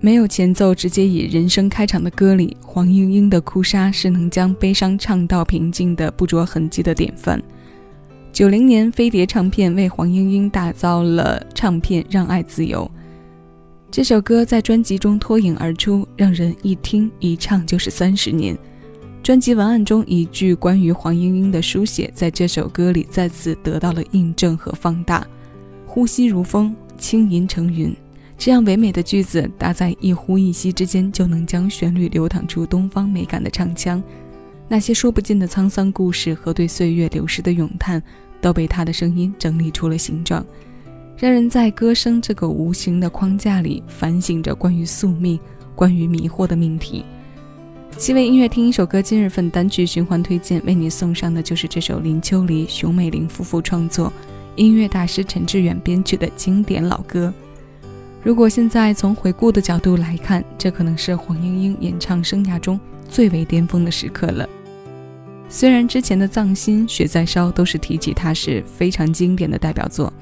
没有前奏，直接以人声开场的歌里，黄莺莺的哭砂是能将悲伤唱到平静的不着痕迹的典范。九零年，飞碟唱片为黄莺莺打造了唱片《让爱自由》。这首歌在专辑中脱颖而出，让人一听一唱就是三十年。专辑文案中一句关于黄莺莺的书写，在这首歌里再次得到了印证和放大：“呼吸如风，轻吟成云。”这样唯美的句子搭在一呼一吸之间，就能将旋律流淌出东方美感的唱腔。那些说不尽的沧桑故事和对岁月流逝的咏叹，都被他的声音整理出了形状，让人在歌声这个无形的框架里反省着关于宿命、关于迷惑的命题。七位音乐听一首歌，今日份单曲循环推荐，为你送上的就是这首林秋离、熊美玲夫妇创作、音乐大师陈志远编曲的经典老歌。如果现在从回顾的角度来看，这可能是黄莺莺演唱生涯中最为巅峰的时刻了。虽然之前的《藏心》《雪在烧》都是提起它是非常经典的代表作，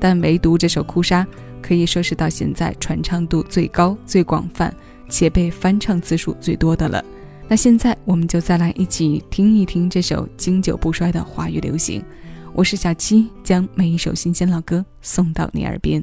但唯独这首《哭砂》可以说是到现在传唱度最高、最广泛且被翻唱次数最多的了。那现在我们就再来一起听一听这首经久不衰的华语流行。我是小七，将每一首新鲜老歌送到你耳边。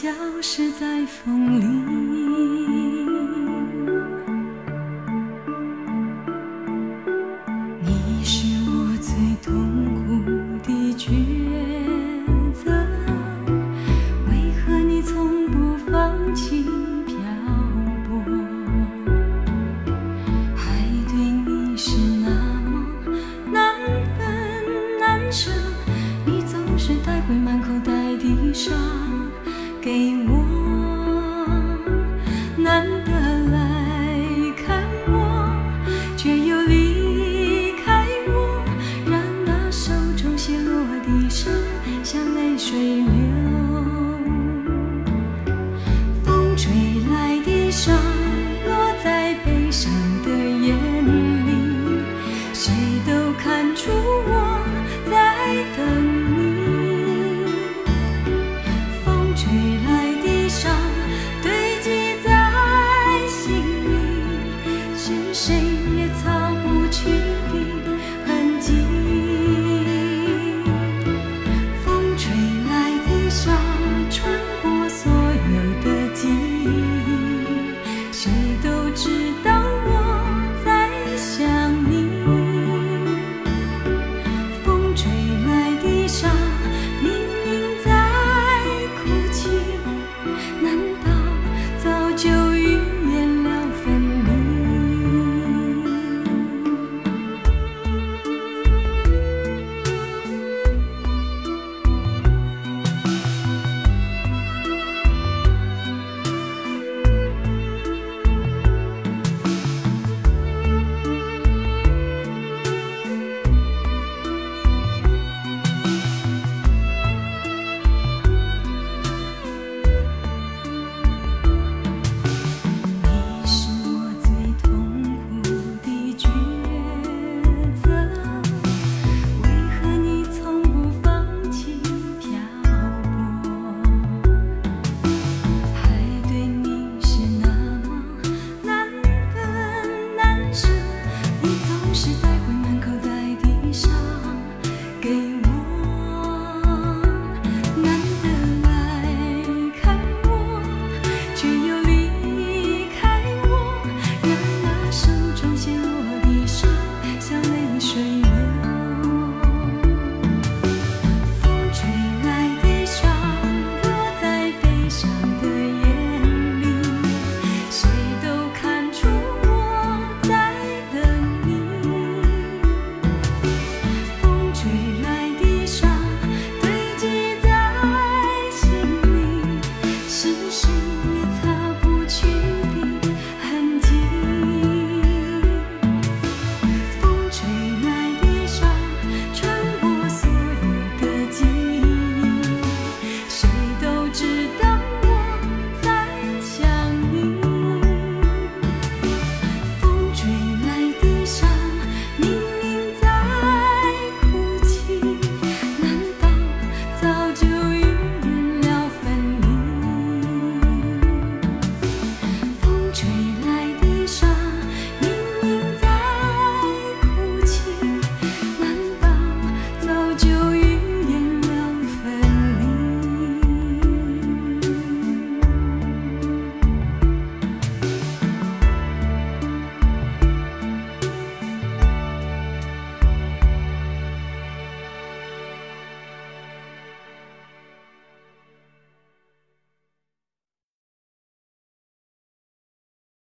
消失在风里。你是我最痛苦的抉择，为何你从不放弃漂泊？爱对你是那么难分难舍，你总是带回满口袋的伤给我，